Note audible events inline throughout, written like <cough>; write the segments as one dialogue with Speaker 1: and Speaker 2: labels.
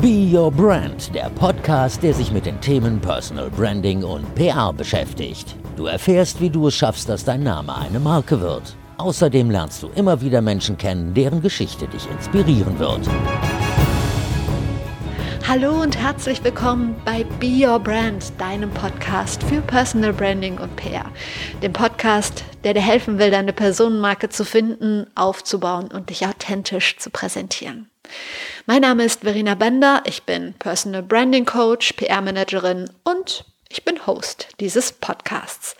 Speaker 1: Be Your Brand, der Podcast, der sich mit den Themen Personal Branding und PR beschäftigt. Du erfährst, wie du es schaffst, dass dein Name eine Marke wird. Außerdem lernst du immer wieder Menschen kennen, deren Geschichte dich inspirieren wird.
Speaker 2: Hallo und herzlich willkommen bei Be Your Brand, deinem Podcast für Personal Branding und PR. Dem Podcast, der dir helfen will, deine Personenmarke zu finden, aufzubauen und dich authentisch zu präsentieren. Mein Name ist Verena Bender, ich bin Personal Branding Coach, PR-Managerin und ich bin Host dieses Podcasts.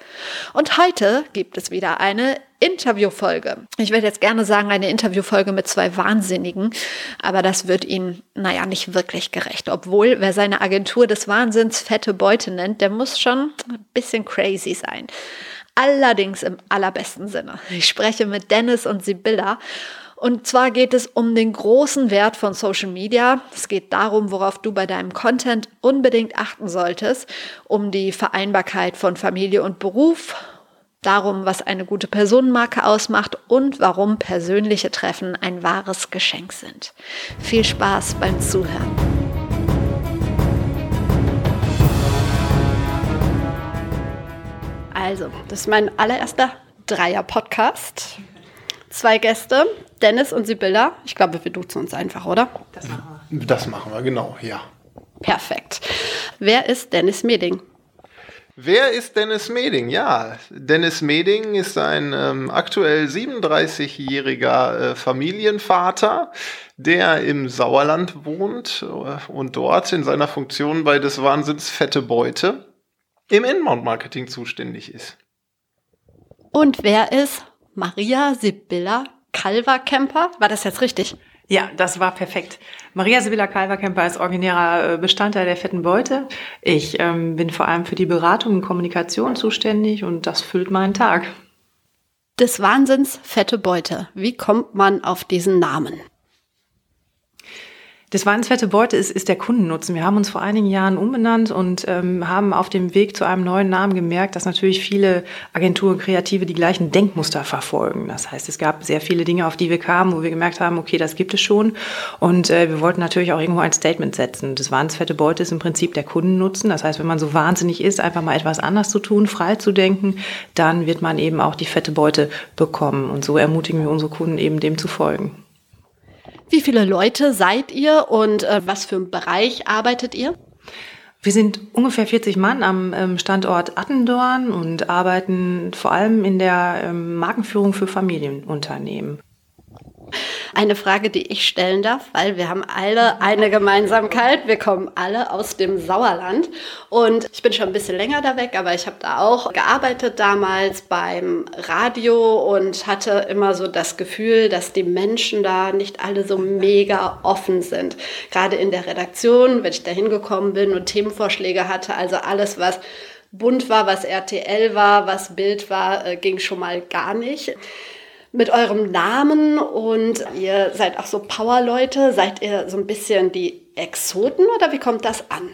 Speaker 2: Und heute gibt es wieder eine Interviewfolge. Ich würde jetzt gerne sagen, eine Interviewfolge mit zwei Wahnsinnigen, aber das wird Ihnen, naja, nicht wirklich gerecht. Obwohl, wer seine Agentur des Wahnsinns fette Beute nennt, der muss schon ein bisschen crazy sein. Allerdings im allerbesten Sinne. Ich spreche mit Dennis und Sibylla und zwar geht es um den großen Wert von Social Media. Es geht darum, worauf du bei deinem Content unbedingt achten solltest, um die Vereinbarkeit von Familie und Beruf, darum, was eine gute Personenmarke ausmacht und warum persönliche Treffen ein wahres Geschenk sind. Viel Spaß beim Zuhören. Also, das ist mein allererster Dreier-Podcast. Zwei Gäste, Dennis und Sibylla. Ich glaube, wir duzen uns einfach, oder?
Speaker 3: Das machen wir. Das machen wir, genau, ja.
Speaker 2: Perfekt. Wer ist Dennis Meding?
Speaker 3: Wer ist Dennis Meding? Ja, Dennis Meding ist ein ähm, aktuell 37-jähriger äh, Familienvater, der im Sauerland wohnt äh, und dort in seiner Funktion bei des Wahnsinns Fette Beute im Inbound-Marketing zuständig ist.
Speaker 2: Und wer ist Maria Sibylla Calver-Camper. War das jetzt richtig?
Speaker 4: Ja, das war perfekt. Maria Sibylla Calver-Camper ist originärer äh, Bestandteil der fetten Beute. Ich ähm, bin vor allem für die Beratung und Kommunikation zuständig und das füllt meinen Tag.
Speaker 2: Des Wahnsinns fette Beute. Wie kommt man auf diesen Namen?
Speaker 4: Das Weinsfette Beute ist, ist der Kundennutzen. Wir haben uns vor einigen Jahren umbenannt und ähm, haben auf dem Weg zu einem neuen Namen gemerkt, dass natürlich viele Agenturen, Kreative die gleichen Denkmuster verfolgen. Das heißt, es gab sehr viele Dinge, auf die wir kamen, wo wir gemerkt haben, okay, das gibt es schon. Und äh, wir wollten natürlich auch irgendwo ein Statement setzen. Das Weinsfette Beute ist im Prinzip der Kundennutzen. Das heißt, wenn man so wahnsinnig ist, einfach mal etwas anders zu tun, frei zu denken, dann wird man eben auch die fette Beute bekommen. Und so ermutigen wir unsere Kunden eben dem zu folgen.
Speaker 2: Wie viele Leute seid ihr und äh, was für einen Bereich arbeitet ihr?
Speaker 4: Wir sind ungefähr 40 Mann am ähm, Standort Attendorn und arbeiten vor allem in der ähm, Markenführung für Familienunternehmen.
Speaker 2: Eine Frage, die ich stellen darf, weil wir haben alle eine Gemeinsamkeit. Wir kommen alle aus dem Sauerland und ich bin schon ein bisschen länger da weg, aber ich habe da auch gearbeitet damals beim Radio und hatte immer so das Gefühl, dass die Menschen da nicht alle so mega offen sind. Gerade in der Redaktion, wenn ich da hingekommen bin und Themenvorschläge hatte, also alles, was bunt war, was RTL war, was Bild war, äh, ging schon mal gar nicht mit eurem Namen und ihr seid auch so Powerleute. Seid ihr so ein bisschen die Exoten oder wie kommt das an?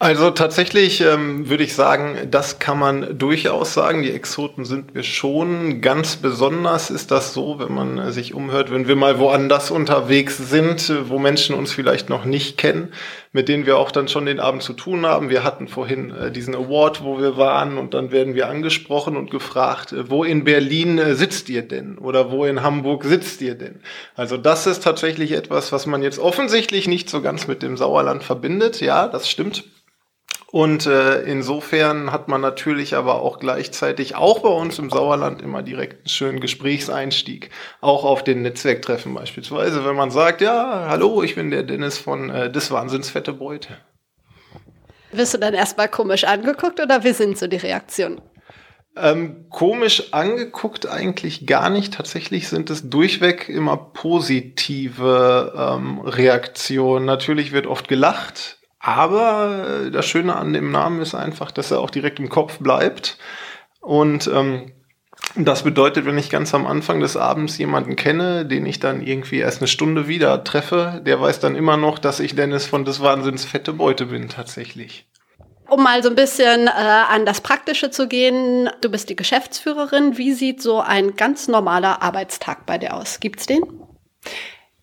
Speaker 3: Also tatsächlich ähm, würde ich sagen, das kann man durchaus sagen. Die Exoten sind wir schon. Ganz besonders ist das so, wenn man sich umhört, wenn wir mal woanders unterwegs sind, wo Menschen uns vielleicht noch nicht kennen, mit denen wir auch dann schon den Abend zu tun haben. Wir hatten vorhin äh, diesen Award, wo wir waren und dann werden wir angesprochen und gefragt, äh, wo in Berlin äh, sitzt ihr denn oder wo in Hamburg sitzt ihr denn? Also das ist tatsächlich etwas, was man jetzt offensichtlich nicht so ganz mit dem Sauerland verbindet. Ja, das stimmt. Und äh, insofern hat man natürlich aber auch gleichzeitig auch bei uns im Sauerland immer direkt einen schönen Gesprächseinstieg, auch auf den Netzwerktreffen beispielsweise, wenn man sagt, ja, hallo, ich bin der Dennis von äh, des Wahnsinns fette Beute.
Speaker 2: Wirst du dann erstmal komisch angeguckt oder wie sind so die Reaktionen?
Speaker 3: Ähm, komisch angeguckt eigentlich gar nicht. Tatsächlich sind es durchweg immer positive ähm, Reaktionen. Natürlich wird oft gelacht, aber äh, das Schöne an dem Namen ist einfach, dass er auch direkt im Kopf bleibt. Und ähm, das bedeutet, wenn ich ganz am Anfang des Abends jemanden kenne, den ich dann irgendwie erst eine Stunde wieder treffe, der weiß dann immer noch, dass ich Dennis von des Wahnsinns fette Beute bin, tatsächlich.
Speaker 2: Um mal so ein bisschen äh, an das Praktische zu gehen, du bist die Geschäftsführerin. Wie sieht so ein ganz normaler Arbeitstag bei dir aus? Gibt's den?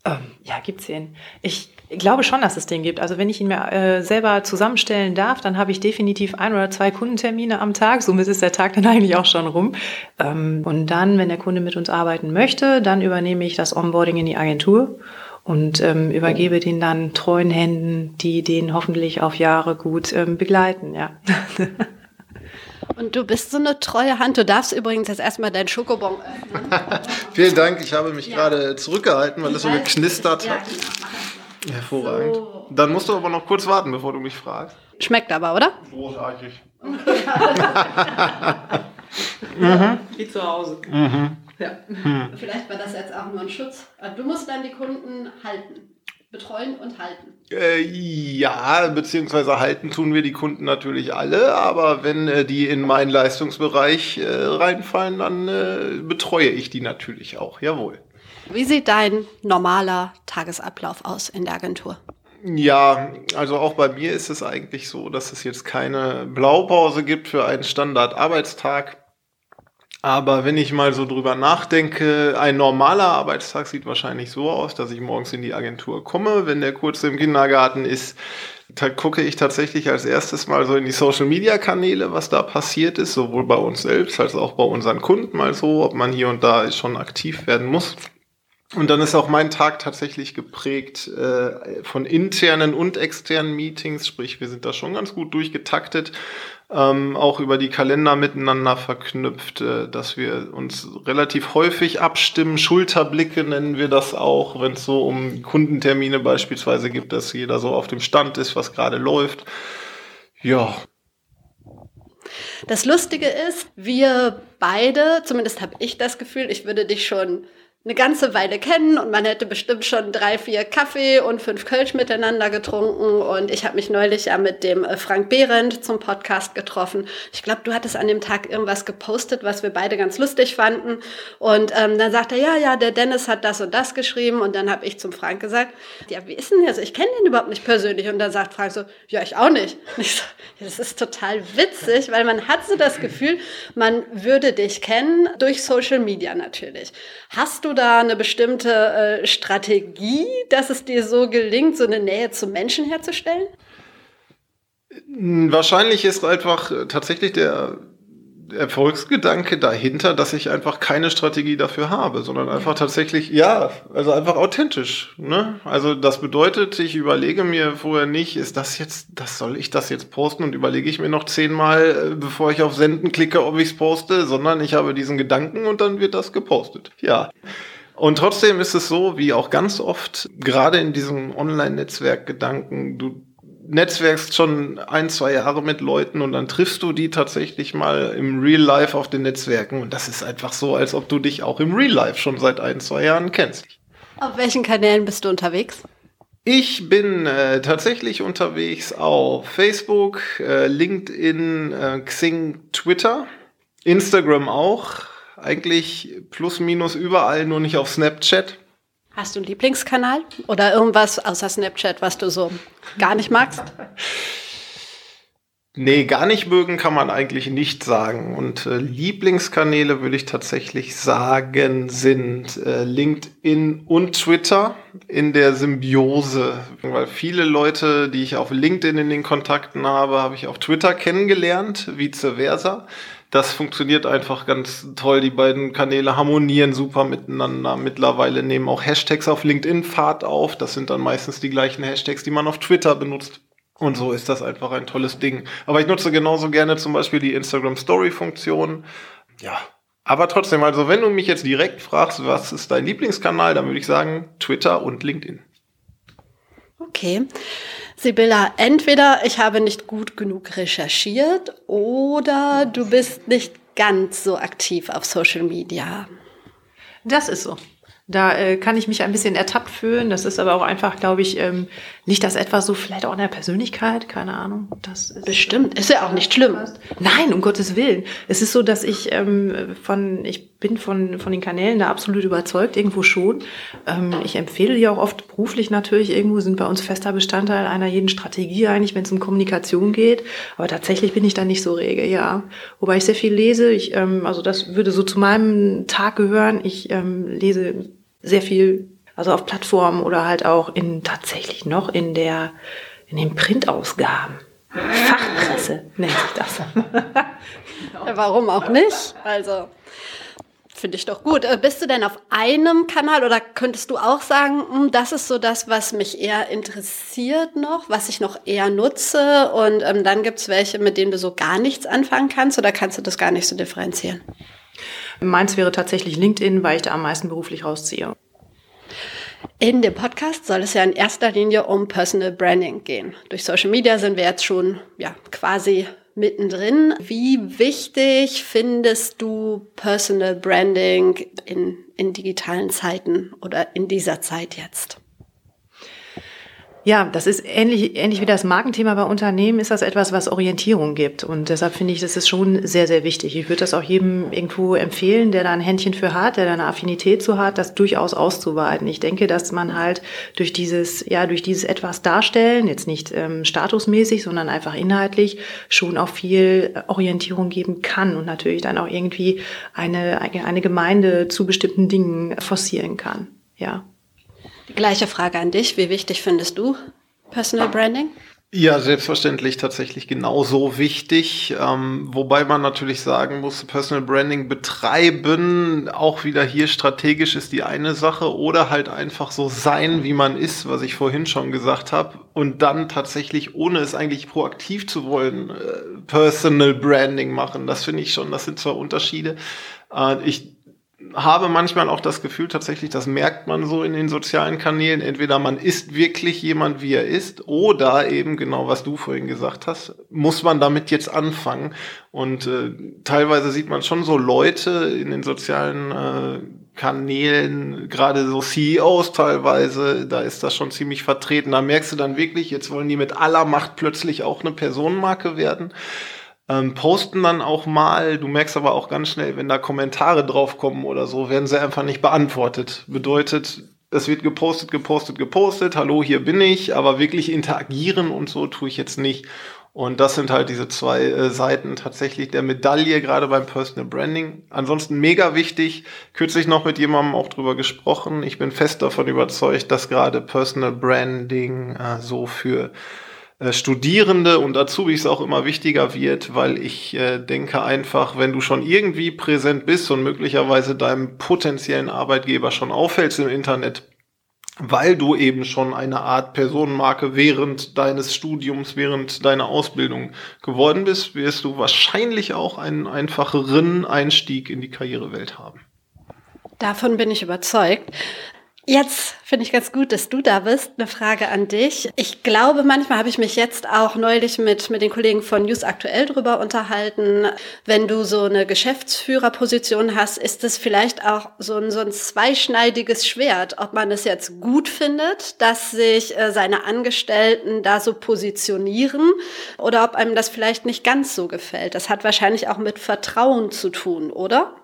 Speaker 4: Ähm, ja, gibt's den. Ich glaube schon, dass es den gibt. Also wenn ich ihn mir äh, selber zusammenstellen darf, dann habe ich definitiv ein oder zwei Kundentermine am Tag. Somit ist der Tag dann <laughs> eigentlich auch schon rum. Ähm, und dann, wenn der Kunde mit uns arbeiten möchte, dann übernehme ich das Onboarding in die Agentur und ähm, übergebe den dann treuen Händen, die den hoffentlich auf Jahre gut ähm, begleiten. Ja. <laughs>
Speaker 2: Und du bist so eine treue Hand. Du darfst übrigens jetzt erstmal deinen Schokobon öffnen. <laughs>
Speaker 3: Vielen Dank. Ich habe mich ja. gerade zurückgehalten, weil es so geknistert hat. Ja, Hervorragend. So. Dann musst du aber noch kurz warten, bevor du mich fragst.
Speaker 2: Schmeckt aber, oder?
Speaker 3: Großartig. <laughs>
Speaker 4: mhm. Wie zu Hause. Mhm.
Speaker 2: Ja. Mhm. Vielleicht war das jetzt auch nur ein Schutz. Du musst dann die Kunden halten betreuen und halten?
Speaker 3: Äh, ja, beziehungsweise halten tun wir die Kunden natürlich alle, aber wenn äh, die in meinen Leistungsbereich äh, reinfallen, dann äh, betreue ich die natürlich auch, jawohl.
Speaker 2: Wie sieht dein normaler Tagesablauf aus in der Agentur?
Speaker 3: Ja, also auch bei mir ist es eigentlich so, dass es jetzt keine Blaupause gibt für einen Standardarbeitstag. Aber wenn ich mal so drüber nachdenke, ein normaler Arbeitstag sieht wahrscheinlich so aus, dass ich morgens in die Agentur komme. Wenn der kurz im Kindergarten ist, gucke ich tatsächlich als erstes mal so in die Social Media Kanäle, was da passiert ist, sowohl bei uns selbst als auch bei unseren Kunden mal so, ob man hier und da schon aktiv werden muss. Und dann ist auch mein Tag tatsächlich geprägt äh, von internen und externen Meetings, sprich wir sind da schon ganz gut durchgetaktet ähm, auch über die Kalender miteinander verknüpft, äh, dass wir uns relativ häufig abstimmen. Schulterblicke nennen wir das auch, wenn es so um Kundentermine beispielsweise gibt, dass jeder so auf dem Stand ist, was gerade läuft. Ja.
Speaker 2: Das Lustige ist, wir beide, zumindest habe ich das Gefühl, ich würde dich schon eine ganze Weile kennen und man hätte bestimmt schon drei, vier Kaffee und fünf Kölsch miteinander getrunken. Und ich habe mich neulich ja mit dem äh, Frank Behrendt zum Podcast getroffen. Ich glaube, du hattest an dem Tag irgendwas gepostet, was wir beide ganz lustig fanden. Und ähm, dann sagt er, ja, ja, der Dennis hat das und das geschrieben. Und dann habe ich zum Frank gesagt, ja, wie ist denn das? Ich kenne den überhaupt nicht persönlich. Und dann sagt Frank so, ja, ich auch nicht. Und ich so, ja, das ist total witzig, weil man hat so das Gefühl, man würde dich kennen durch Social Media natürlich. Hast du da eine bestimmte äh, Strategie, dass es dir so gelingt, so eine Nähe zum Menschen herzustellen?
Speaker 3: Wahrscheinlich ist einfach äh, tatsächlich der Erfolgsgedanke dahinter, dass ich einfach keine Strategie dafür habe, sondern einfach tatsächlich, ja, also einfach authentisch. Ne? Also das bedeutet, ich überlege mir vorher nicht, ist das jetzt, das soll ich das jetzt posten und überlege ich mir noch zehnmal, äh, bevor ich auf Senden klicke, ob ich es poste, sondern ich habe diesen Gedanken und dann wird das gepostet. Ja. Und trotzdem ist es so, wie auch ganz oft, gerade in diesem Online-Netzwerk-Gedanken, du netzwerkst schon ein, zwei Jahre mit Leuten und dann triffst du die tatsächlich mal im Real Life auf den Netzwerken. Und das ist einfach so, als ob du dich auch im Real Life schon seit ein, zwei Jahren kennst.
Speaker 2: Auf welchen Kanälen bist du unterwegs?
Speaker 3: Ich bin äh, tatsächlich unterwegs auf Facebook, äh, LinkedIn, äh, Xing, Twitter, Instagram auch. Eigentlich plus minus überall, nur nicht auf Snapchat.
Speaker 2: Hast du einen Lieblingskanal oder irgendwas außer Snapchat, was du so gar nicht magst?
Speaker 3: Nee, gar nicht mögen kann man eigentlich nicht sagen. Und äh, Lieblingskanäle würde ich tatsächlich sagen, sind äh, LinkedIn und Twitter in der Symbiose. Weil viele Leute, die ich auf LinkedIn in den Kontakten habe, habe ich auf Twitter kennengelernt, vice versa das funktioniert einfach ganz toll. Die beiden Kanäle harmonieren super miteinander. Mittlerweile nehmen auch Hashtags auf LinkedIn Fahrt auf. Das sind dann meistens die gleichen Hashtags, die man auf Twitter benutzt. Und so ist das einfach ein tolles Ding. Aber ich nutze genauso gerne zum Beispiel die Instagram Story Funktion. Ja. Aber trotzdem, also wenn du mich jetzt direkt fragst, was ist dein Lieblingskanal, dann würde ich sagen Twitter und LinkedIn.
Speaker 2: Okay. Sibylla, entweder ich habe nicht gut genug recherchiert oder du bist nicht ganz so aktiv auf Social Media.
Speaker 4: Das ist so. Da äh, kann ich mich ein bisschen ertappt fühlen. Das ist aber auch einfach, glaube ich, ähm, nicht das etwas so, vielleicht auch in der Persönlichkeit, keine Ahnung. Das
Speaker 2: ist Bestimmt, ist ja auch nicht schlimm.
Speaker 4: Nein, um Gottes Willen. Es ist so, dass ich ähm, von, ich bin von, von den Kanälen da absolut überzeugt, irgendwo schon. Ähm, ich empfehle die auch oft beruflich natürlich, irgendwo sind bei uns fester Bestandteil einer jeden Strategie eigentlich, wenn es um Kommunikation geht. Aber tatsächlich bin ich da nicht so rege, ja. Wobei ich sehr viel lese. Ich, ähm, also das würde so zu meinem Tag gehören. Ich ähm, lese sehr viel Also auf Plattformen oder halt auch in tatsächlich noch in der in den Printausgaben. Fachpresse nennt sich das.
Speaker 2: ja, warum auch nicht? Also finde ich doch gut. Äh, bist du denn auf einem Kanal oder könntest du auch sagen, hm, das ist so das, was mich eher interessiert noch, was ich noch eher nutze und ähm, dann gibt es welche, mit denen du so gar nichts anfangen kannst oder kannst du das gar nicht so differenzieren?
Speaker 4: Meins wäre tatsächlich LinkedIn, weil ich da am meisten beruflich rausziehe.
Speaker 2: In dem Podcast soll es ja in erster Linie um Personal Branding gehen. Durch Social Media sind wir jetzt schon ja, quasi mittendrin. Wie wichtig findest du Personal Branding in, in digitalen Zeiten oder in dieser Zeit jetzt?
Speaker 4: Ja, das ist ähnlich, ähnlich wie das Markenthema bei Unternehmen, ist das etwas, was Orientierung gibt. Und deshalb finde ich, das ist schon sehr, sehr wichtig. Ich würde das auch jedem irgendwo empfehlen, der da ein Händchen für hat, der da eine Affinität zu hat, das durchaus auszuweiten. Ich denke, dass man halt durch dieses, ja, durch dieses etwas darstellen, jetzt nicht ähm, statusmäßig, sondern einfach inhaltlich, schon auch viel Orientierung geben kann und natürlich dann auch irgendwie eine, eine Gemeinde zu bestimmten Dingen forcieren kann. Ja.
Speaker 2: Die gleiche Frage an dich. Wie wichtig findest du Personal Branding?
Speaker 3: Ja, selbstverständlich tatsächlich genauso wichtig. Ähm, wobei man natürlich sagen muss, Personal Branding betreiben, auch wieder hier strategisch ist die eine Sache oder halt einfach so sein, wie man ist, was ich vorhin schon gesagt habe. Und dann tatsächlich, ohne es eigentlich proaktiv zu wollen, äh, Personal Branding machen. Das finde ich schon, das sind zwar Unterschiede. Äh, ich habe manchmal auch das Gefühl tatsächlich, das merkt man so in den sozialen Kanälen. Entweder man ist wirklich jemand, wie er ist, oder eben genau, was du vorhin gesagt hast, muss man damit jetzt anfangen. Und äh, teilweise sieht man schon so Leute in den sozialen äh, Kanälen, gerade so CEOs teilweise, da ist das schon ziemlich vertreten. Da merkst du dann wirklich, jetzt wollen die mit aller Macht plötzlich auch eine Personenmarke werden ähm, posten dann auch mal. Du merkst aber auch ganz schnell, wenn da Kommentare draufkommen oder so, werden sie einfach nicht beantwortet. Bedeutet, es wird gepostet, gepostet, gepostet. Hallo, hier bin ich. Aber wirklich interagieren und so tue ich jetzt nicht. Und das sind halt diese zwei äh, Seiten tatsächlich der Medaille, gerade beim Personal Branding. Ansonsten mega wichtig. Kürzlich noch mit jemandem auch drüber gesprochen. Ich bin fest davon überzeugt, dass gerade Personal Branding äh, so für Studierende und Azubis auch immer wichtiger wird, weil ich äh, denke einfach, wenn du schon irgendwie präsent bist und möglicherweise deinem potenziellen Arbeitgeber schon auffällst im Internet, weil du eben schon eine Art Personenmarke während deines Studiums, während deiner Ausbildung geworden bist, wirst du wahrscheinlich auch einen einfacheren Einstieg in die Karrierewelt haben.
Speaker 2: Davon bin ich überzeugt. Jetzt finde ich ganz gut, dass du da bist. Eine Frage an dich. Ich glaube, manchmal habe ich mich jetzt auch neulich mit, mit den Kollegen von News Aktuell drüber unterhalten. Wenn du so eine Geschäftsführerposition hast, ist es vielleicht auch so ein, so ein zweischneidiges Schwert, ob man es jetzt gut findet, dass sich äh, seine Angestellten da so positionieren oder ob einem das vielleicht nicht ganz so gefällt. Das hat wahrscheinlich auch mit Vertrauen zu tun, oder?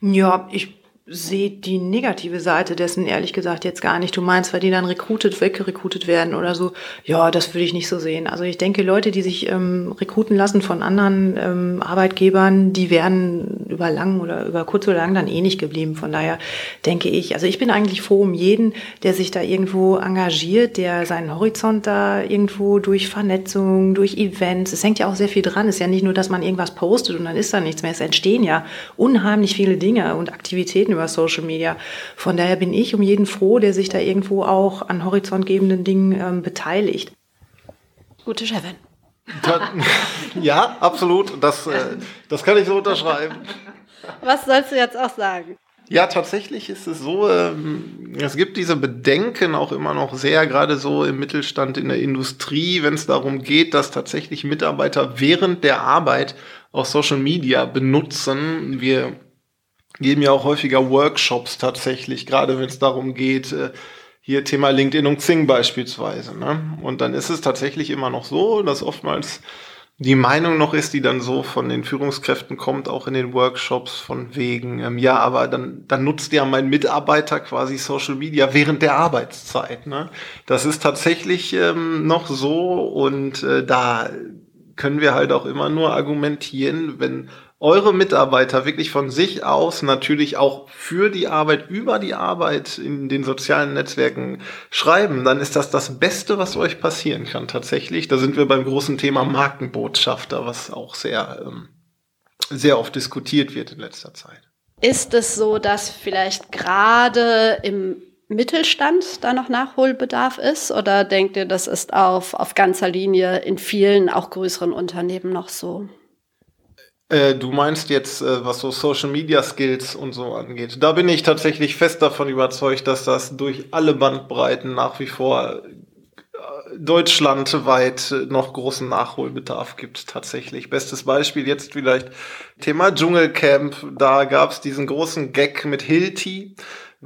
Speaker 4: Ja, ich sehe die negative Seite dessen ehrlich gesagt jetzt gar nicht. Du meinst, weil die dann rekrutet, weggerekrutet werden oder so. Ja, das würde ich nicht so sehen. Also ich denke, Leute, die sich ähm, rekruten lassen von anderen ähm, Arbeitgebern, die werden über lang oder über kurz oder lang dann eh nicht geblieben. Von daher denke ich, also ich bin eigentlich froh um jeden, der sich da irgendwo engagiert, der seinen Horizont da irgendwo durch Vernetzung, durch Events, es hängt ja auch sehr viel dran. Es ist ja nicht nur, dass man irgendwas postet und dann ist da nichts mehr. Es entstehen ja unheimlich viele Dinge und Aktivitäten über Social Media. Von daher bin ich um jeden froh, der sich da irgendwo auch an horizontgebenden Dingen ähm, beteiligt.
Speaker 2: Gute Chefin. <laughs>
Speaker 3: ja, absolut. Das, äh, das kann ich so unterschreiben.
Speaker 2: Was sollst du jetzt auch sagen?
Speaker 3: Ja, tatsächlich ist es so, ähm, es gibt diese Bedenken auch immer noch sehr, gerade so im Mittelstand, in der Industrie, wenn es darum geht, dass tatsächlich Mitarbeiter während der Arbeit auch Social Media benutzen. Wir geben ja auch häufiger Workshops tatsächlich, gerade wenn es darum geht, äh, hier Thema LinkedIn und Xing beispielsweise. Ne? Und dann ist es tatsächlich immer noch so, dass oftmals die Meinung noch ist, die dann so von den Führungskräften kommt, auch in den Workshops von wegen, ähm, ja, aber dann, dann nutzt ja mein Mitarbeiter quasi Social Media während der Arbeitszeit. Ne? Das ist tatsächlich ähm, noch so und äh, da können wir halt auch immer nur argumentieren, wenn eure Mitarbeiter wirklich von sich aus natürlich auch für die Arbeit, über die Arbeit in den sozialen Netzwerken schreiben, dann ist das das Beste, was euch passieren kann tatsächlich. Da sind wir beim großen Thema Markenbotschafter, was auch sehr, ähm, sehr oft diskutiert wird in letzter Zeit.
Speaker 2: Ist es so, dass vielleicht gerade im Mittelstand da noch Nachholbedarf ist? Oder denkt ihr, das ist auf, auf ganzer Linie in vielen, auch größeren Unternehmen noch so?
Speaker 3: Äh, du meinst jetzt, äh, was so Social Media Skills und so angeht. Da bin ich tatsächlich fest davon überzeugt, dass das durch alle Bandbreiten nach wie vor äh, deutschlandweit noch großen Nachholbedarf gibt tatsächlich. Bestes Beispiel jetzt vielleicht Thema Dschungelcamp. Da gab es diesen großen Gag mit Hilti,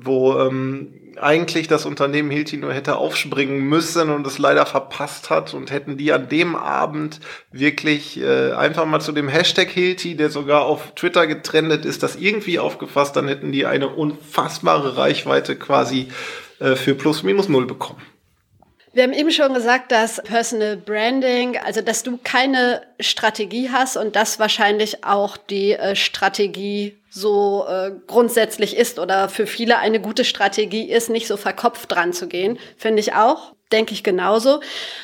Speaker 3: wo ähm, eigentlich das Unternehmen Hilti nur hätte aufspringen müssen und es leider verpasst hat und hätten die an dem Abend wirklich äh, einfach mal zu dem Hashtag Hilti, der sogar auf Twitter getrendet ist, das irgendwie aufgefasst, dann hätten die eine unfassbare Reichweite quasi äh, für plus minus null bekommen.
Speaker 2: Wir haben eben schon gesagt, dass Personal Branding, also dass du keine Strategie hast und das wahrscheinlich auch die äh, Strategie so äh, grundsätzlich ist oder für viele eine gute Strategie ist, nicht so verkopft dran zu gehen, finde ich auch. Denke ich genauso.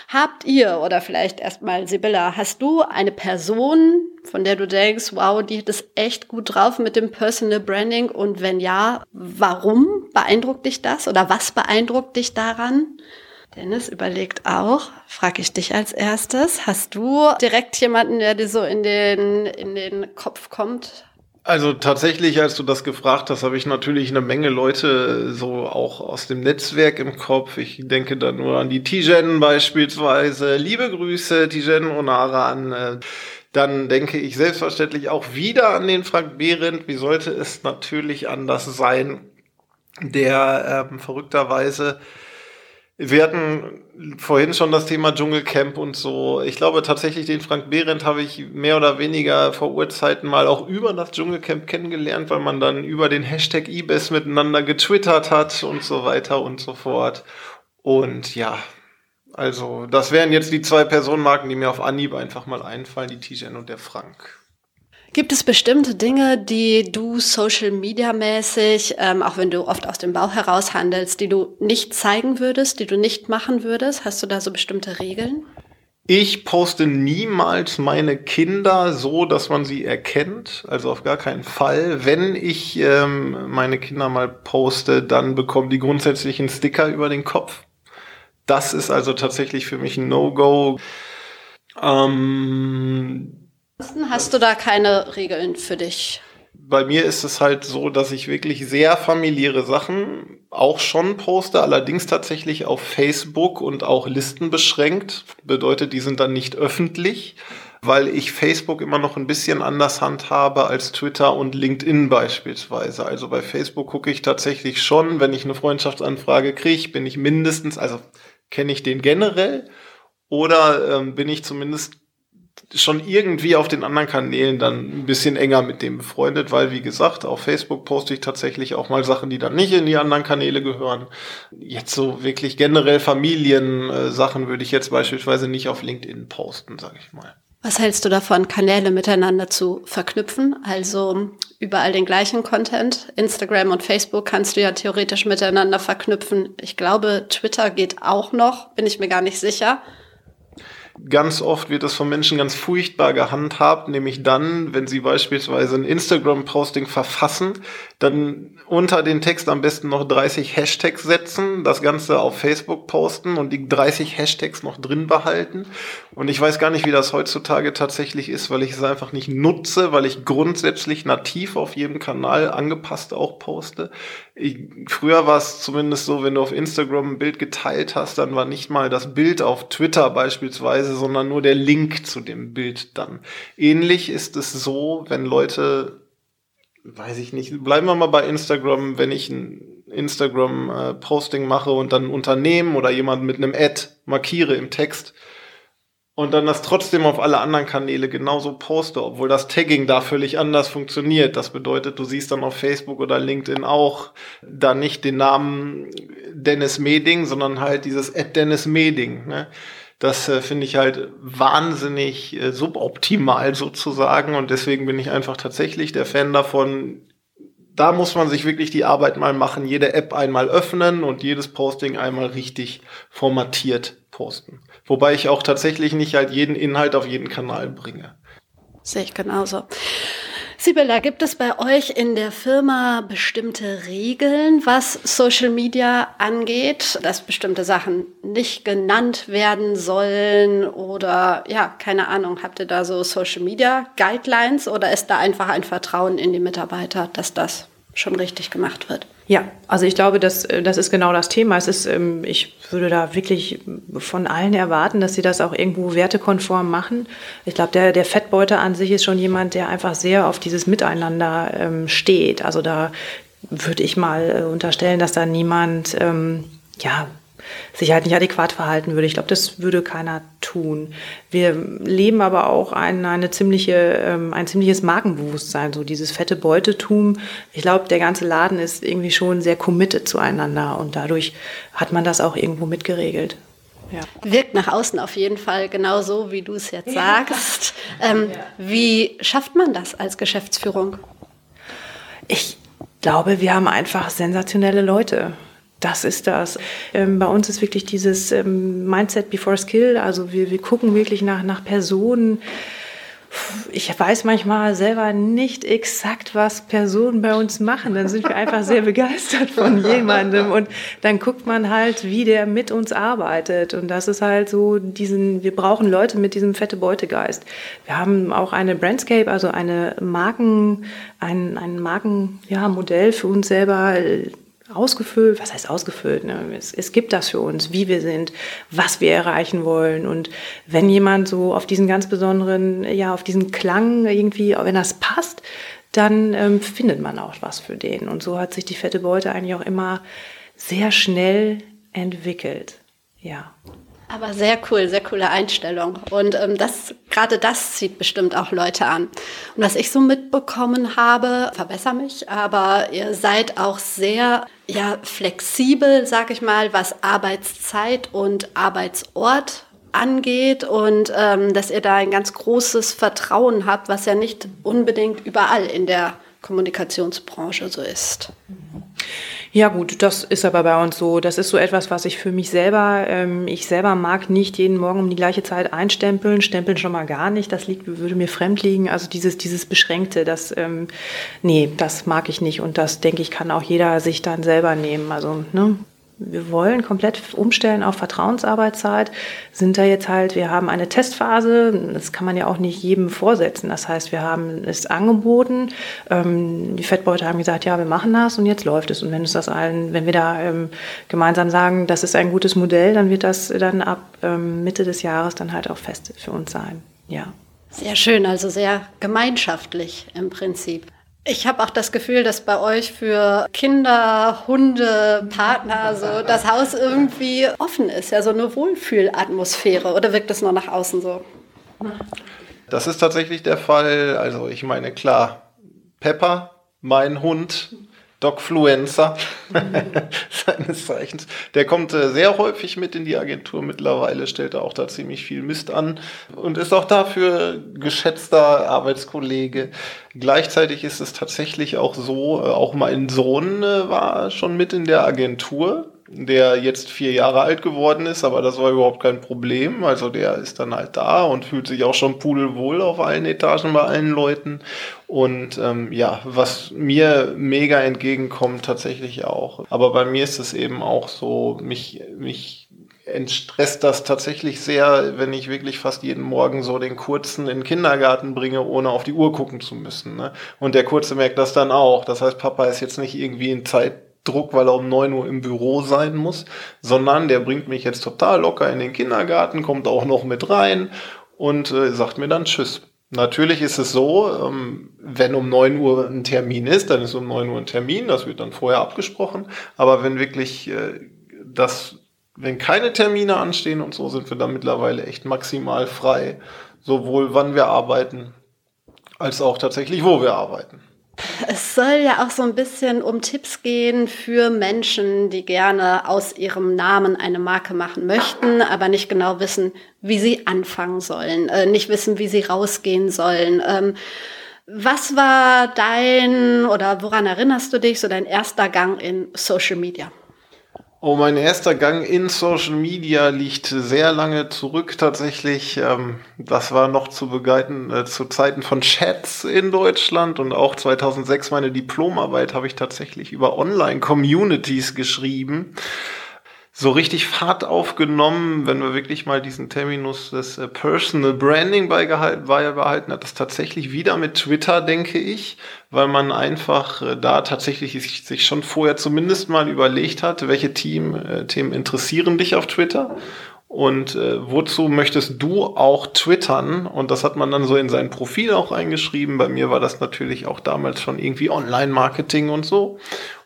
Speaker 2: Habt ihr oder vielleicht erstmal Sibylla, hast du eine Person, von der du denkst, wow, die hat es echt gut drauf mit dem Personal Branding und wenn ja, warum beeindruckt dich das oder was beeindruckt dich daran? Dennis überlegt auch, frage ich dich als erstes, hast du direkt jemanden, der dir so in den, in den Kopf kommt?
Speaker 3: Also tatsächlich, als du das gefragt hast, habe ich natürlich eine Menge Leute so auch aus dem Netzwerk im Kopf. Ich denke da nur an die Tijen beispielsweise. Liebe Grüße, Tijen Onara an. Dann denke ich selbstverständlich auch wieder an den Frank Behrendt. Wie sollte es natürlich anders sein, der ähm, verrückterweise wir hatten vorhin schon das Thema Dschungelcamp und so. Ich glaube tatsächlich, den Frank Behrendt habe ich mehr oder weniger vor Urzeiten mal auch über das Dschungelcamp kennengelernt, weil man dann über den Hashtag eBes miteinander getwittert hat und so weiter und so fort. Und ja, also das wären jetzt die zwei Personenmarken, die mir auf Anhieb einfach mal einfallen, die Tijen und der Frank.
Speaker 2: Gibt es bestimmte Dinge, die du Social Media mäßig, ähm, auch wenn du oft aus dem Bauch heraus handelst, die du nicht zeigen würdest, die du nicht machen würdest? Hast du da so bestimmte Regeln?
Speaker 3: Ich poste niemals meine Kinder so, dass man sie erkennt. Also auf gar keinen Fall. Wenn ich ähm, meine Kinder mal poste, dann bekommen die grundsätzlich einen Sticker über den Kopf. Das ist also tatsächlich für mich ein No-Go. Ähm,
Speaker 2: Hast du da keine Regeln für dich?
Speaker 3: Bei mir ist es halt so, dass ich wirklich sehr familiäre Sachen auch schon poste, allerdings tatsächlich auf Facebook und auch Listen beschränkt. Bedeutet, die sind dann nicht öffentlich, weil ich Facebook immer noch ein bisschen anders handhabe als Twitter und LinkedIn beispielsweise. Also bei Facebook gucke ich tatsächlich schon, wenn ich eine Freundschaftsanfrage kriege, bin ich mindestens, also kenne ich den generell oder ähm, bin ich zumindest schon irgendwie auf den anderen Kanälen dann ein bisschen enger mit dem befreundet, weil wie gesagt, auf Facebook poste ich tatsächlich auch mal Sachen, die dann nicht in die anderen Kanäle gehören. Jetzt so wirklich generell Familiensachen würde ich jetzt beispielsweise nicht auf LinkedIn posten, sage ich mal.
Speaker 2: Was hältst du davon, Kanäle miteinander zu verknüpfen? Also überall den gleichen Content. Instagram und Facebook kannst du ja theoretisch miteinander verknüpfen. Ich glaube, Twitter geht auch noch, bin ich mir gar nicht sicher.
Speaker 3: Ganz oft wird das von Menschen ganz furchtbar gehandhabt, nämlich dann, wenn sie beispielsweise ein Instagram-Posting verfassen, dann unter den Text am besten noch 30 Hashtags setzen, das Ganze auf Facebook posten und die 30 Hashtags noch drin behalten. Und ich weiß gar nicht, wie das heutzutage tatsächlich ist, weil ich es einfach nicht nutze, weil ich grundsätzlich nativ auf jedem Kanal angepasst auch poste. Ich, früher war es zumindest so, wenn du auf Instagram ein Bild geteilt hast, dann war nicht mal das Bild auf Twitter beispielsweise, sondern nur der Link zu dem Bild dann. Ähnlich ist es so, wenn Leute weiß ich nicht, bleiben wir mal bei Instagram, wenn ich ein Instagram-Posting mache und dann ein Unternehmen oder jemanden mit einem Ad markiere im Text und dann das trotzdem auf alle anderen Kanäle genauso poste, obwohl das Tagging da völlig anders funktioniert. Das bedeutet, du siehst dann auf Facebook oder LinkedIn auch da nicht den Namen Dennis Meding, sondern halt dieses Ad Dennis Meding. Ne? Das äh, finde ich halt wahnsinnig äh, suboptimal sozusagen und deswegen bin ich einfach tatsächlich der Fan davon, da muss man sich wirklich die Arbeit mal machen, jede App einmal öffnen und jedes Posting einmal richtig formatiert posten. Wobei ich auch tatsächlich nicht halt jeden Inhalt auf jeden Kanal bringe.
Speaker 2: Sehe ich genauso. Sibylla, gibt es bei euch in der Firma bestimmte Regeln, was Social Media angeht, dass bestimmte Sachen nicht genannt werden sollen oder ja, keine Ahnung, habt ihr da so Social Media Guidelines oder ist da einfach ein Vertrauen in die Mitarbeiter, dass das schon richtig gemacht wird?
Speaker 4: Ja, also ich glaube, das, äh, das ist genau das Thema. Es ist, ähm, ich würde da wirklich von allen erwarten, dass sie das auch irgendwo wertekonform machen. Ich glaube, der, der Fettbeuter an sich ist schon jemand, der einfach sehr auf dieses Miteinander ähm, steht. Also da würde ich mal äh, unterstellen, dass da niemand, ähm, ja, sich halt nicht adäquat verhalten würde. Ich glaube, das würde keiner tun. Wir leben aber auch ein, eine ziemliche, ähm, ein ziemliches Markenbewusstsein, so dieses fette Beutetum. Ich glaube, der ganze Laden ist irgendwie schon sehr committed zueinander und dadurch hat man das auch irgendwo mitgeregelt.
Speaker 2: Ja. Wirkt nach außen auf jeden Fall genauso, wie du es jetzt sagst. Ähm, wie schafft man das als Geschäftsführung?
Speaker 4: Ich glaube, wir haben einfach sensationelle Leute das ist das. Ähm, bei uns ist wirklich dieses ähm, Mindset before Skill. Also wir, wir gucken wirklich nach, nach Personen. Ich weiß manchmal selber nicht exakt, was Personen bei uns machen. Dann sind wir einfach sehr begeistert von <laughs> jemandem und dann guckt man halt, wie der mit uns arbeitet. Und das ist halt so diesen, wir brauchen Leute mit diesem fette Beutegeist. Wir haben auch eine Brandscape, also eine Marken, ein, ein Markenmodell ja, für uns selber ausgefüllt, was heißt ausgefüllt? Ne? Es, es, gibt das für uns, wie wir sind, was wir erreichen wollen. Und wenn jemand so auf diesen ganz besonderen, ja, auf diesen Klang irgendwie, wenn das passt, dann ähm, findet man auch was für den. Und so hat sich die fette Beute eigentlich auch immer sehr schnell entwickelt. Ja.
Speaker 2: Aber sehr cool, sehr coole Einstellung. Und ähm, das, gerade das zieht bestimmt auch Leute an. Und was ich so mitbekommen habe, verbessere mich, aber ihr seid auch sehr ja, flexibel, sag ich mal, was Arbeitszeit und Arbeitsort angeht und ähm, dass ihr da ein ganz großes Vertrauen habt, was ja nicht unbedingt überall in der Kommunikationsbranche so ist.
Speaker 4: Ja gut, das ist aber bei uns so. Das ist so etwas, was ich für mich selber, ähm, ich selber mag nicht jeden Morgen um die gleiche Zeit einstempeln, stempeln schon mal gar nicht. Das liegt, würde mir fremd liegen. Also dieses, dieses Beschränkte, das, ähm, nee, das mag ich nicht. Und das denke ich, kann auch jeder sich dann selber nehmen. Also, ne, wir wollen komplett umstellen auf Vertrauensarbeitszeit, sind da jetzt halt, wir haben eine Testphase, das kann man ja auch nicht jedem vorsetzen. Das heißt, wir haben es angeboten, ähm, die Fettbeute haben gesagt, ja, wir machen das und jetzt läuft es. Und wenn uns das allen, wenn wir da ähm, gemeinsam sagen, das ist ein gutes Modell, dann wird das dann ab ähm, Mitte des Jahres dann halt auch fest für uns sein. Ja.
Speaker 2: Sehr schön, also sehr gemeinschaftlich im Prinzip. Ich habe auch das Gefühl, dass bei euch für Kinder, Hunde, Partner so <laughs> das Haus irgendwie offen ist, ja, so eine Wohlfühlatmosphäre. Oder wirkt das nur nach außen so?
Speaker 3: Das ist tatsächlich der Fall. Also ich meine, klar, Pepper, mein Hund, Docfluencer <laughs> seines Zeichens. Der kommt äh, sehr häufig mit in die Agentur mittlerweile, stellt er auch da ziemlich viel Mist an und ist auch dafür geschätzter Arbeitskollege. Gleichzeitig ist es tatsächlich auch so, äh, auch mein Sohn äh, war schon mit in der Agentur der jetzt vier Jahre alt geworden ist, aber das war überhaupt kein Problem. Also der ist dann halt da und fühlt sich auch schon pudelwohl auf allen Etagen bei allen Leuten. Und ähm, ja, was mir mega entgegenkommt, tatsächlich auch. Aber bei mir ist es eben auch so, mich, mich entstresst das tatsächlich sehr, wenn ich wirklich fast jeden Morgen so den Kurzen in den Kindergarten bringe, ohne auf die Uhr gucken zu müssen. Ne? Und der Kurze merkt das dann auch. Das heißt, Papa ist jetzt nicht irgendwie in Zeit Druck, weil er um neun Uhr im Büro sein muss, sondern der bringt mich jetzt total locker in den Kindergarten, kommt auch noch mit rein und äh, sagt mir dann Tschüss. Natürlich ist es so, ähm, wenn um neun Uhr ein Termin ist, dann ist um neun Uhr ein Termin, das wird dann vorher abgesprochen. Aber wenn wirklich äh, das, wenn keine Termine anstehen und so, sind wir dann mittlerweile echt maximal frei. Sowohl wann wir arbeiten, als auch tatsächlich wo wir arbeiten.
Speaker 5: Es soll ja auch so ein bisschen um Tipps gehen für Menschen, die gerne aus ihrem Namen eine Marke machen möchten, aber nicht genau wissen, wie sie anfangen sollen, äh, nicht wissen, wie sie rausgehen sollen. Ähm, was war dein oder woran erinnerst du dich, so dein erster Gang in Social Media?
Speaker 3: Oh, mein erster Gang in Social Media liegt sehr lange zurück tatsächlich. Ähm, das war noch zu begleiten äh, zu Zeiten von Chats in Deutschland und auch 2006 meine Diplomarbeit habe ich tatsächlich über Online-Communities geschrieben so richtig Fahrt aufgenommen, wenn wir wirklich mal diesen Terminus des äh, Personal Branding beigehalten, beibehalten hat, das tatsächlich wieder mit Twitter, denke ich, weil man einfach äh, da tatsächlich sich, schon vorher zumindest mal überlegt hat, welche Team, äh, Themen interessieren dich auf Twitter und äh, wozu möchtest du auch twittern? Und das hat man dann so in sein Profil auch eingeschrieben. Bei mir war das natürlich auch damals schon irgendwie Online-Marketing und so.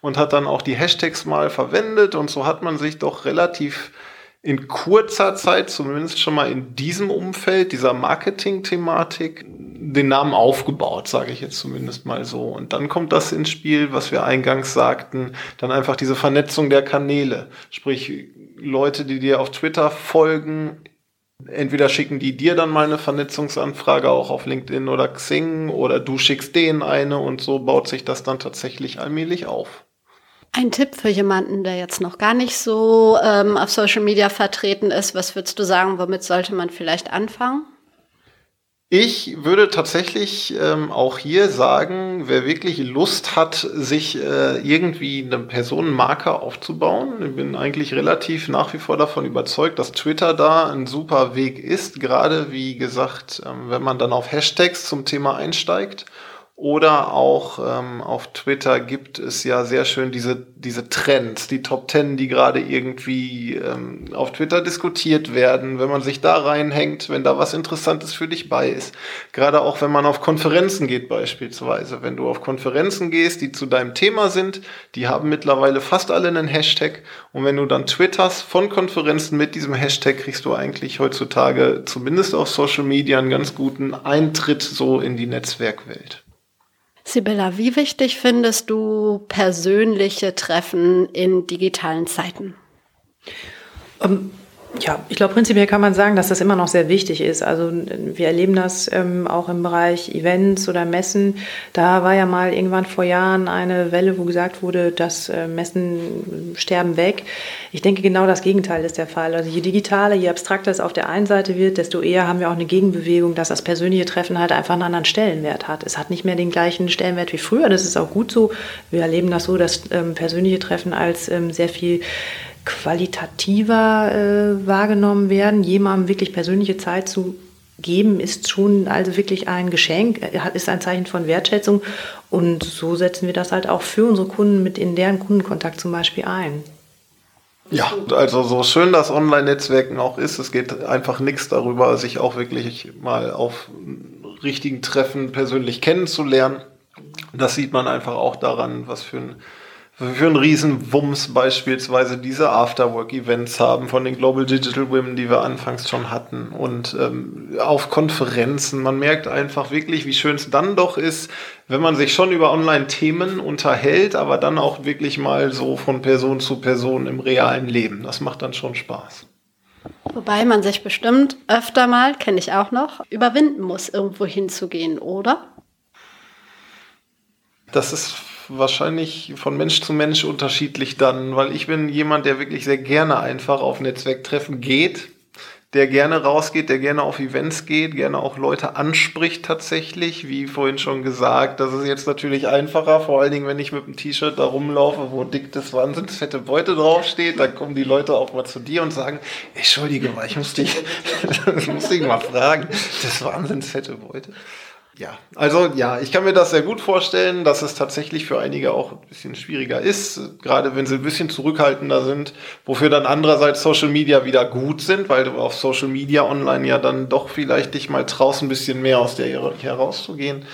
Speaker 3: Und hat dann auch die Hashtags mal verwendet. Und so hat man sich doch relativ in kurzer Zeit, zumindest schon mal in diesem Umfeld, dieser Marketing-Thematik, den Namen aufgebaut, sage ich jetzt zumindest mal so. Und dann kommt das ins Spiel, was wir eingangs sagten, dann einfach diese Vernetzung der Kanäle. Sprich, Leute, die dir auf Twitter folgen, entweder schicken die dir dann mal eine Vernetzungsanfrage auch auf LinkedIn oder Xing oder du schickst denen eine und so baut sich das dann tatsächlich allmählich auf.
Speaker 5: Ein Tipp für jemanden, der jetzt noch gar nicht so ähm, auf Social Media vertreten ist, was würdest du sagen, womit sollte man vielleicht anfangen?
Speaker 3: Ich würde tatsächlich ähm, auch hier sagen, wer wirklich Lust hat, sich äh, irgendwie eine Personenmarke aufzubauen, ich bin eigentlich relativ nach wie vor davon überzeugt, dass Twitter da ein super Weg ist, gerade wie gesagt, ähm, wenn man dann auf Hashtags zum Thema einsteigt oder auch ähm, auf Twitter gibt es ja sehr schön diese, diese Trends, die Top Ten, die gerade irgendwie ähm, auf Twitter diskutiert werden, wenn man sich da reinhängt, wenn da was Interessantes für dich bei ist. Gerade auch wenn man auf Konferenzen geht beispielsweise. Wenn du auf Konferenzen gehst, die zu deinem Thema sind, die haben mittlerweile fast alle einen Hashtag. Und wenn du dann twitterst von Konferenzen mit diesem Hashtag, kriegst du eigentlich heutzutage zumindest auf Social Media einen ganz guten Eintritt so in die Netzwerkwelt.
Speaker 5: Sibylla, wie wichtig findest du persönliche Treffen in digitalen Zeiten?
Speaker 4: Um ähm, ja, ich glaube, prinzipiell kann man sagen, dass das immer noch sehr wichtig ist. Also wir erleben das ähm, auch im Bereich Events oder Messen. Da war ja mal irgendwann vor Jahren eine Welle, wo gesagt wurde, dass äh, Messen sterben weg. Ich denke, genau das Gegenteil ist der Fall. Also je digitaler, je abstrakter es auf der einen Seite wird, desto eher haben wir auch eine Gegenbewegung, dass das persönliche Treffen halt einfach einen anderen Stellenwert hat. Es hat nicht mehr den gleichen Stellenwert wie früher. Das ist auch gut so. Wir erleben das so, dass ähm, persönliche Treffen als ähm, sehr viel qualitativer äh, wahrgenommen werden. Jemandem wirklich persönliche Zeit zu geben, ist schon also wirklich ein Geschenk, äh, ist ein Zeichen von Wertschätzung. Und so setzen wir das halt auch für unsere Kunden mit in deren Kundenkontakt zum Beispiel ein.
Speaker 3: Ja, also so schön das Online-Netzwerken auch ist, es geht einfach nichts darüber, sich auch wirklich mal auf richtigen Treffen persönlich kennenzulernen. Das sieht man einfach auch daran, was für ein für einen riesen Wumms beispielsweise diese Afterwork-Events haben von den Global Digital Women, die wir anfangs schon hatten und ähm, auf Konferenzen. Man merkt einfach wirklich, wie schön es dann doch ist, wenn man sich schon über Online-Themen unterhält, aber dann auch wirklich mal so von Person zu Person im realen Leben. Das macht dann schon Spaß.
Speaker 5: Wobei man sich bestimmt öfter mal, kenne ich auch noch, überwinden muss, irgendwo hinzugehen, oder?
Speaker 3: Das ist wahrscheinlich von Mensch zu Mensch unterschiedlich dann, weil ich bin jemand, der wirklich sehr gerne einfach auf Netzwerktreffen geht, der gerne rausgeht, der gerne auf Events geht, gerne auch Leute anspricht tatsächlich, wie vorhin schon gesagt. Das ist jetzt natürlich einfacher, vor allen Dingen, wenn ich mit einem T-Shirt da rumlaufe, wo dick das wahnsinns fette Beute draufsteht, dann kommen die Leute auch mal zu dir und sagen, entschuldige mal, ich muss dich, <laughs> ich muss dich mal fragen, das wahnsinns fette Beute. Ja, also ja, ich kann mir das sehr gut vorstellen, dass es tatsächlich für einige auch ein bisschen schwieriger ist, gerade wenn sie ein bisschen zurückhaltender sind, wofür dann andererseits Social Media wieder gut sind, weil du auf Social Media online ja dann doch vielleicht dich mal traust, ein bisschen mehr aus der Hierarchie herauszugehen.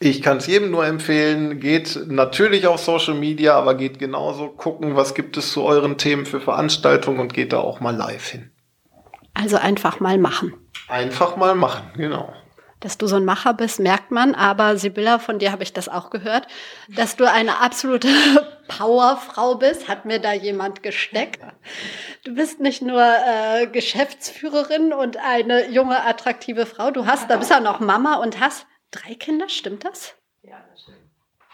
Speaker 3: Ich kann es jedem nur empfehlen, geht natürlich auf Social Media, aber geht genauso gucken, was gibt es zu euren Themen für Veranstaltungen und geht da auch mal live hin.
Speaker 5: Also einfach mal machen.
Speaker 3: Einfach mal machen, genau.
Speaker 2: Dass du so ein Macher bist, merkt man. Aber Sibylla, von dir habe ich das auch gehört, dass du eine absolute <laughs> Powerfrau bist. Hat mir da jemand gesteckt? Du bist nicht nur äh, Geschäftsführerin und eine junge, attraktive Frau. Du hast, da bist ja noch Mama und hast drei Kinder, stimmt das? Ja, das stimmt.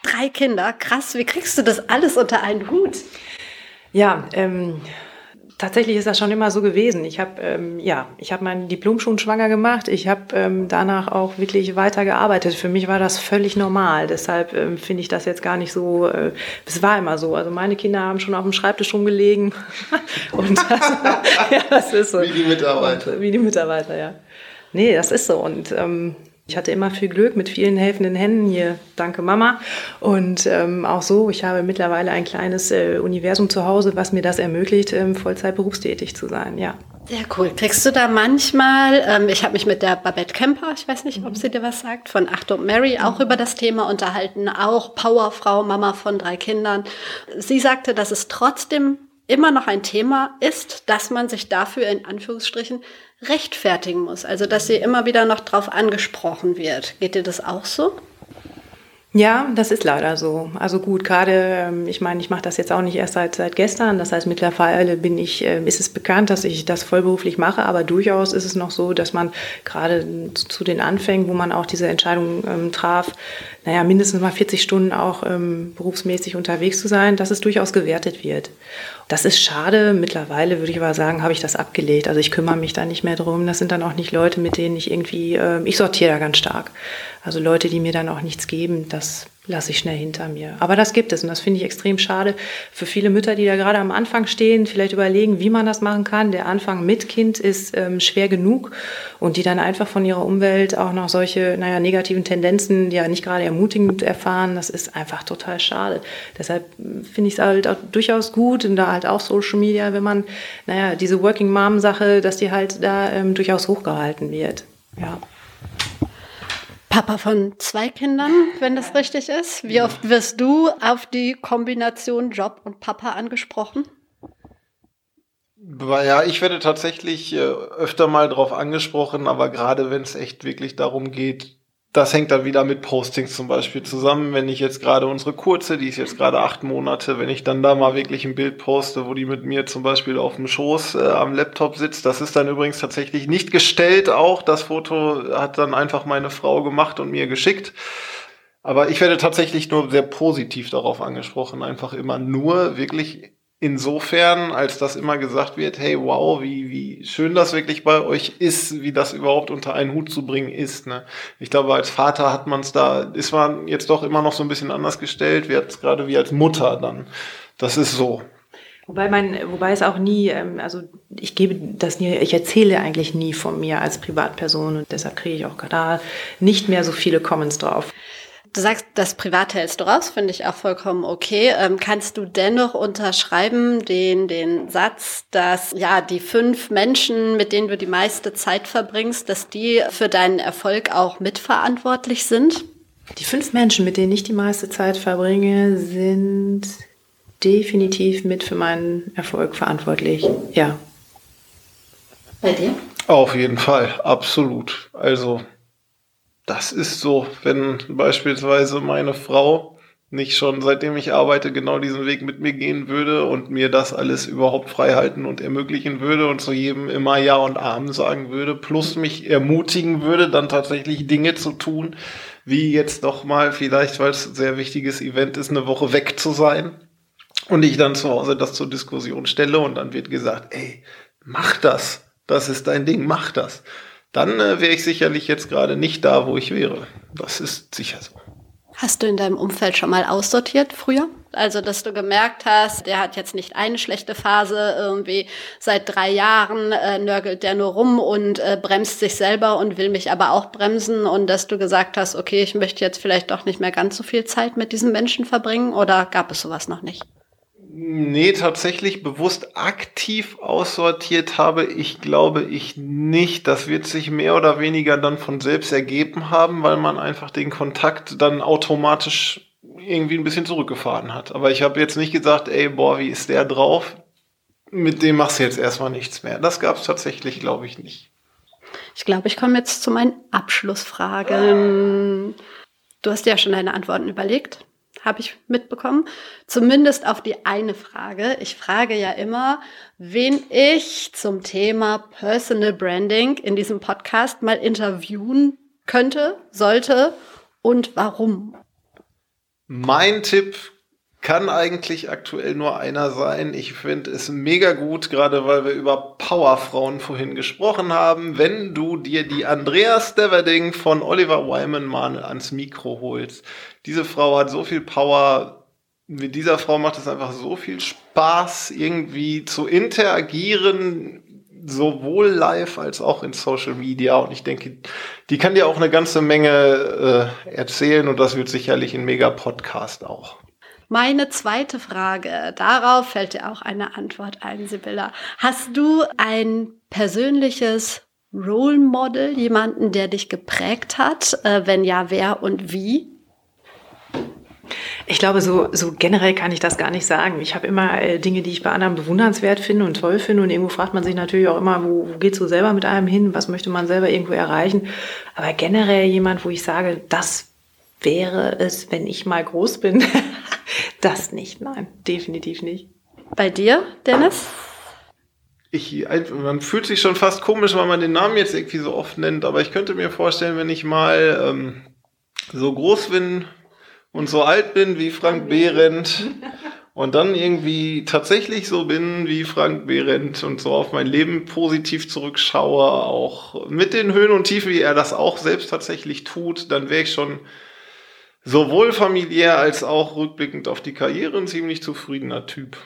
Speaker 2: Drei Kinder, krass. Wie kriegst du das alles unter einen Hut?
Speaker 4: Ja, ähm, Tatsächlich ist das schon immer so gewesen. Ich habe ähm, ja, ich habe mein Diplom schon schwanger gemacht. Ich habe ähm, danach auch wirklich weiter gearbeitet. Für mich war das völlig normal. Deshalb ähm, finde ich das jetzt gar nicht so. Äh, es war immer so. Also meine Kinder haben schon auf dem Schreibtisch rumgelegen <laughs> und das, <laughs> ja, das ist so.
Speaker 3: Wie die Mitarbeiter.
Speaker 4: Und, wie die Mitarbeiter, ja. Nee, das ist so und ähm, ich hatte immer viel Glück mit vielen helfenden Händen hier. Danke Mama. Und ähm, auch so, ich habe mittlerweile ein kleines äh, Universum zu Hause, was mir das ermöglicht, ähm, Vollzeit berufstätig zu sein. Ja.
Speaker 2: Sehr cool. Kriegst du da manchmal, ähm, ich habe mich mit der Babette Kemper, ich weiß nicht, mhm. ob sie dir was sagt, von Achtung Mary auch mhm. über das Thema unterhalten, auch Powerfrau, Mama von drei Kindern. Sie sagte, dass es trotzdem immer noch ein Thema ist, dass man sich dafür in Anführungsstrichen rechtfertigen muss. Also dass sie immer wieder noch drauf angesprochen wird. Geht dir das auch so?
Speaker 4: Ja, das ist leider so. Also gut, gerade, ähm, ich meine, ich mache das jetzt auch nicht erst seit, seit gestern. Das heißt, mittlerweile bin ich, ähm, ist es bekannt, dass ich das vollberuflich mache, aber durchaus ist es noch so, dass man gerade zu den Anfängen, wo man auch diese Entscheidung ähm, traf, naja, mindestens mal 40 Stunden auch ähm, berufsmäßig unterwegs zu sein, dass es durchaus gewertet wird. Das ist schade. Mittlerweile würde ich aber sagen, habe ich das abgelegt. Also ich kümmere mich da nicht mehr drum. Das sind dann auch nicht Leute, mit denen ich irgendwie, äh, ich sortiere da ganz stark. Also Leute, die mir dann auch nichts geben, das lasse ich schnell hinter mir. Aber das gibt es und das finde ich extrem schade für viele Mütter, die da gerade am Anfang stehen, vielleicht überlegen, wie man das machen kann. Der Anfang mit Kind ist ähm, schwer genug und die dann einfach von ihrer Umwelt auch noch solche, naja, negativen Tendenzen, die ja nicht gerade ermutigend erfahren, das ist einfach total schade. Deshalb hm, finde ich es halt auch durchaus gut und da halt auch Social Media, wenn man, naja, diese Working Mom Sache, dass die halt da ähm, durchaus hochgehalten wird. Ja.
Speaker 2: Papa von zwei Kindern, wenn das richtig ist. Wie oft wirst du auf die Kombination Job und Papa angesprochen?
Speaker 3: Ja, ich werde tatsächlich äh, öfter mal drauf angesprochen, aber gerade wenn es echt wirklich darum geht, das hängt dann wieder mit Postings zum Beispiel zusammen. Wenn ich jetzt gerade unsere kurze, die ist jetzt gerade acht Monate, wenn ich dann da mal wirklich ein Bild poste, wo die mit mir zum Beispiel auf dem Schoß äh, am Laptop sitzt, das ist dann übrigens tatsächlich nicht gestellt auch. Das Foto hat dann einfach meine Frau gemacht und mir geschickt. Aber ich werde tatsächlich nur sehr positiv darauf angesprochen, einfach immer nur wirklich insofern, als dass immer gesagt wird, hey, wow, wie, wie schön das wirklich bei euch ist, wie das überhaupt unter einen Hut zu bringen ist. Ne? Ich glaube, als Vater hat man es da, ist man jetzt doch immer noch so ein bisschen anders gestellt, wie gerade wie als Mutter dann. Das ist so.
Speaker 4: Wobei man, wobei es auch nie, ähm, also ich gebe das nie, ich erzähle eigentlich nie von mir als Privatperson und deshalb kriege ich auch da nicht mehr so viele Comments drauf.
Speaker 2: Du sagst, das Private hältst du raus, finde ich auch vollkommen okay. Ähm, kannst du dennoch unterschreiben den, den Satz, dass ja die fünf Menschen, mit denen du die meiste Zeit verbringst, dass die für deinen Erfolg auch mitverantwortlich sind?
Speaker 4: Die fünf Menschen, mit denen ich die meiste Zeit verbringe, sind definitiv mit für meinen Erfolg verantwortlich. Ja.
Speaker 2: Bei dir?
Speaker 3: Auf jeden Fall, absolut. Also das ist so, wenn beispielsweise meine Frau nicht schon seitdem ich arbeite genau diesen Weg mit mir gehen würde und mir das alles überhaupt frei halten und ermöglichen würde und zu jedem immer Ja und Amen sagen würde, plus mich ermutigen würde, dann tatsächlich Dinge zu tun, wie jetzt doch mal vielleicht, weil es ein sehr wichtiges Event ist, eine Woche weg zu sein und ich dann zu Hause das zur Diskussion stelle und dann wird gesagt, ey, mach das, das ist dein Ding, mach das dann äh, wäre ich sicherlich jetzt gerade nicht da, wo ich wäre. Das ist sicher so.
Speaker 2: Hast du in deinem Umfeld schon mal aussortiert früher? Also, dass du gemerkt hast, der hat jetzt nicht eine schlechte Phase, irgendwie seit drei Jahren äh, nörgelt der nur rum und äh, bremst sich selber und will mich aber auch bremsen und dass du gesagt hast, okay, ich möchte jetzt vielleicht doch nicht mehr ganz so viel Zeit mit diesem Menschen verbringen oder gab es sowas noch nicht?
Speaker 3: Nee, tatsächlich bewusst aktiv aussortiert habe ich, glaube ich, nicht. Das wird sich mehr oder weniger dann von selbst ergeben haben, weil man einfach den Kontakt dann automatisch irgendwie ein bisschen zurückgefahren hat. Aber ich habe jetzt nicht gesagt, ey, boah, wie ist der drauf? Mit dem machst du jetzt erstmal nichts mehr. Das gab es tatsächlich, glaube ich, nicht.
Speaker 2: Ich glaube, ich komme jetzt zu meinen Abschlussfragen. Du hast ja schon deine Antworten überlegt, habe ich mitbekommen. Zumindest auf die eine Frage. Ich frage ja immer, wen ich zum Thema Personal Branding in diesem Podcast mal interviewen könnte, sollte und warum.
Speaker 3: Mein Tipp kann eigentlich aktuell nur einer sein. Ich finde es mega gut, gerade weil wir über Powerfrauen vorhin gesprochen haben, wenn du dir die Andrea Steverding von Oliver Wyman mal ans Mikro holst. Diese Frau hat so viel Power. Mit dieser Frau macht es einfach so viel Spaß, irgendwie zu interagieren, sowohl live als auch in Social Media. Und ich denke, die kann dir auch eine ganze Menge äh, erzählen und das wird sicherlich ein mega Podcast auch.
Speaker 2: Meine zweite Frage, darauf fällt dir auch eine Antwort ein, Sibylla. Hast du ein persönliches Role Model, jemanden, der dich geprägt hat? Äh, wenn ja, wer und wie?
Speaker 4: Ich glaube, so, so generell kann ich das gar nicht sagen. Ich habe immer äh, Dinge, die ich bei anderen bewundernswert finde und toll finde. Und irgendwo fragt man sich natürlich auch immer, wo, wo geht so selber mit einem hin? Was möchte man selber irgendwo erreichen? Aber generell jemand, wo ich sage, das wäre es, wenn ich mal groß bin. <laughs> das nicht, nein, definitiv nicht.
Speaker 2: Bei dir, Dennis?
Speaker 3: Ich, man fühlt sich schon fast komisch, weil man den Namen jetzt irgendwie so oft nennt, aber ich könnte mir vorstellen, wenn ich mal ähm, so groß bin und so alt bin wie Frank Behrendt <laughs> und dann irgendwie tatsächlich so bin wie Frank Behrendt und so auf mein Leben positiv zurückschaue, auch mit den Höhen und Tiefen, wie er das auch selbst tatsächlich tut, dann wäre ich schon sowohl familiär als auch rückblickend auf die Karriere ein ziemlich zufriedener Typ.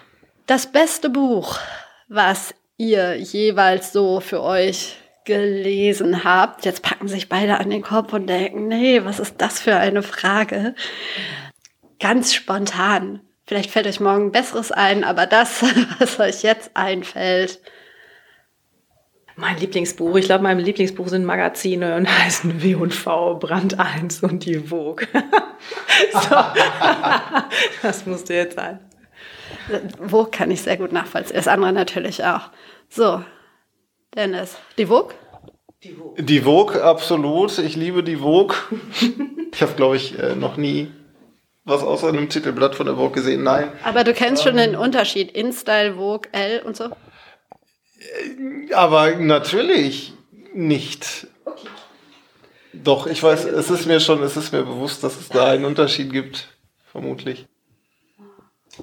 Speaker 2: Das beste Buch, was ihr jeweils so für euch gelesen habt. Jetzt packen sich beide an den Kopf und denken, nee, was ist das für eine Frage? Ganz spontan. Vielleicht fällt euch morgen Besseres ein, aber das, <laughs> was euch jetzt einfällt,
Speaker 4: mein Lieblingsbuch, ich glaube, mein Lieblingsbuch sind Magazine und <laughs> heißen W&V, Brand 1 und die Vogue. <laughs> so. <laughs> das musste jetzt sein.
Speaker 2: Vogue kann ich sehr gut nachvollziehen. Das andere natürlich auch. So, Dennis, die Vogue?
Speaker 3: Die Vogue, die Vogue absolut. Ich liebe die Vogue. ich habe, glaube ich, äh, noch nie was außer einem Titelblatt von der Vogue gesehen. Nein.
Speaker 2: Aber du kennst schon den Unterschied. InStyle, Vogue, L und so?
Speaker 3: Aber natürlich nicht. Doch, ich weiß, es ist mir schon, es ist mir bewusst, dass es da einen Unterschied gibt, vermutlich.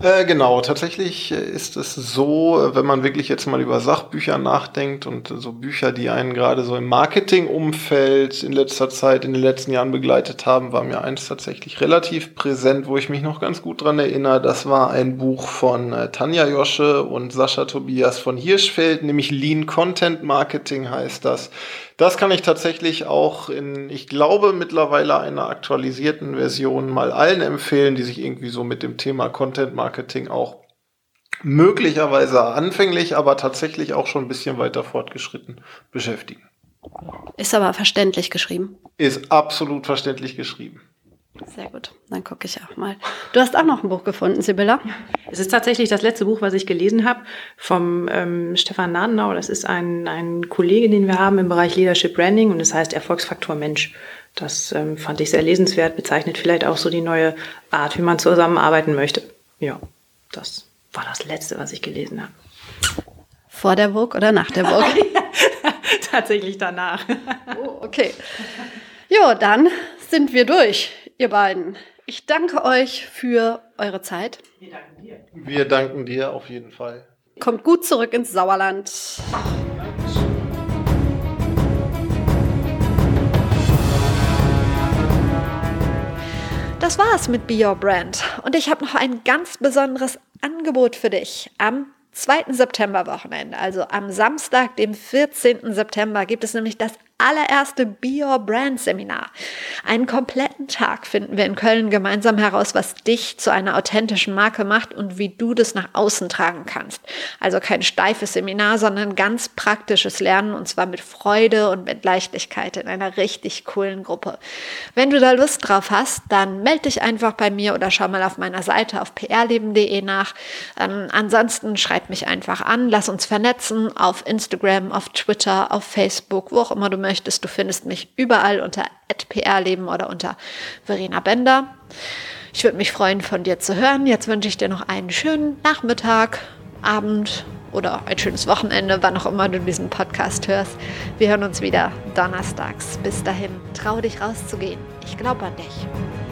Speaker 3: Äh, genau, tatsächlich ist es so, wenn man wirklich jetzt mal über Sachbücher nachdenkt und so Bücher, die einen gerade so im Marketingumfeld in letzter Zeit, in den letzten Jahren begleitet haben, war mir eins tatsächlich relativ präsent, wo ich mich noch ganz gut dran erinnere. Das war ein Buch von äh, Tanja Josche und Sascha Tobias von Hirschfeld, nämlich Lean Content Marketing heißt das. Das kann ich tatsächlich auch in, ich glaube, mittlerweile einer aktualisierten Version mal allen empfehlen, die sich irgendwie so mit dem Thema Content Marketing auch möglicherweise anfänglich, aber tatsächlich auch schon ein bisschen weiter fortgeschritten beschäftigen.
Speaker 2: Ist aber verständlich geschrieben.
Speaker 3: Ist absolut verständlich geschrieben.
Speaker 2: Sehr gut, dann gucke ich auch mal. Du hast auch noch ein Buch gefunden, Sibylla.
Speaker 4: Es ist tatsächlich das letzte Buch, was ich gelesen habe, vom ähm, Stefan Nadenau. Das ist ein, ein Kollege, den wir haben im Bereich Leadership Branding und das heißt Erfolgsfaktor Mensch. Das ähm, fand ich sehr lesenswert, bezeichnet vielleicht auch so die neue Art, wie man zusammenarbeiten möchte. Ja, das war das letzte, was ich gelesen habe.
Speaker 2: Vor der Burg oder nach der Burg? <laughs>
Speaker 4: Tatsächlich danach.
Speaker 2: oh, okay. Jo, dann sind wir durch ihr beiden. Ich danke euch für eure Zeit.
Speaker 3: Wir danken dir. Wir danken dir auf jeden Fall.
Speaker 2: Kommt gut zurück ins Sauerland. Das war's mit Be Your Brand. Und ich habe noch ein ganz besonderes Angebot für dich. Am 2. September Wochenende, also am Samstag, dem 14. September, gibt es nämlich das
Speaker 5: allererste Be Your Brand Seminar. Einen kompletten Tag finden wir in Köln gemeinsam heraus, was dich zu einer authentischen Marke macht und wie du das nach außen tragen kannst. Also kein steifes Seminar, sondern ganz praktisches Lernen und zwar mit Freude und mit Leichtigkeit in einer richtig coolen Gruppe. Wenn du da Lust drauf hast, dann melde dich einfach bei mir oder schau mal auf meiner Seite auf prleben.de nach. Ähm, ansonsten schreib mich einfach an, lass uns vernetzen auf Instagram, auf Twitter, auf Facebook, wo auch immer du möchtest. Du findest mich überall unter prleben oder unter Verena Bender. Ich würde mich freuen, von dir zu hören. Jetzt wünsche ich dir noch einen schönen Nachmittag, Abend oder ein schönes Wochenende, wann auch immer du diesen Podcast hörst. Wir hören uns wieder donnerstags. Bis dahin, trau dich rauszugehen. Ich glaube an dich.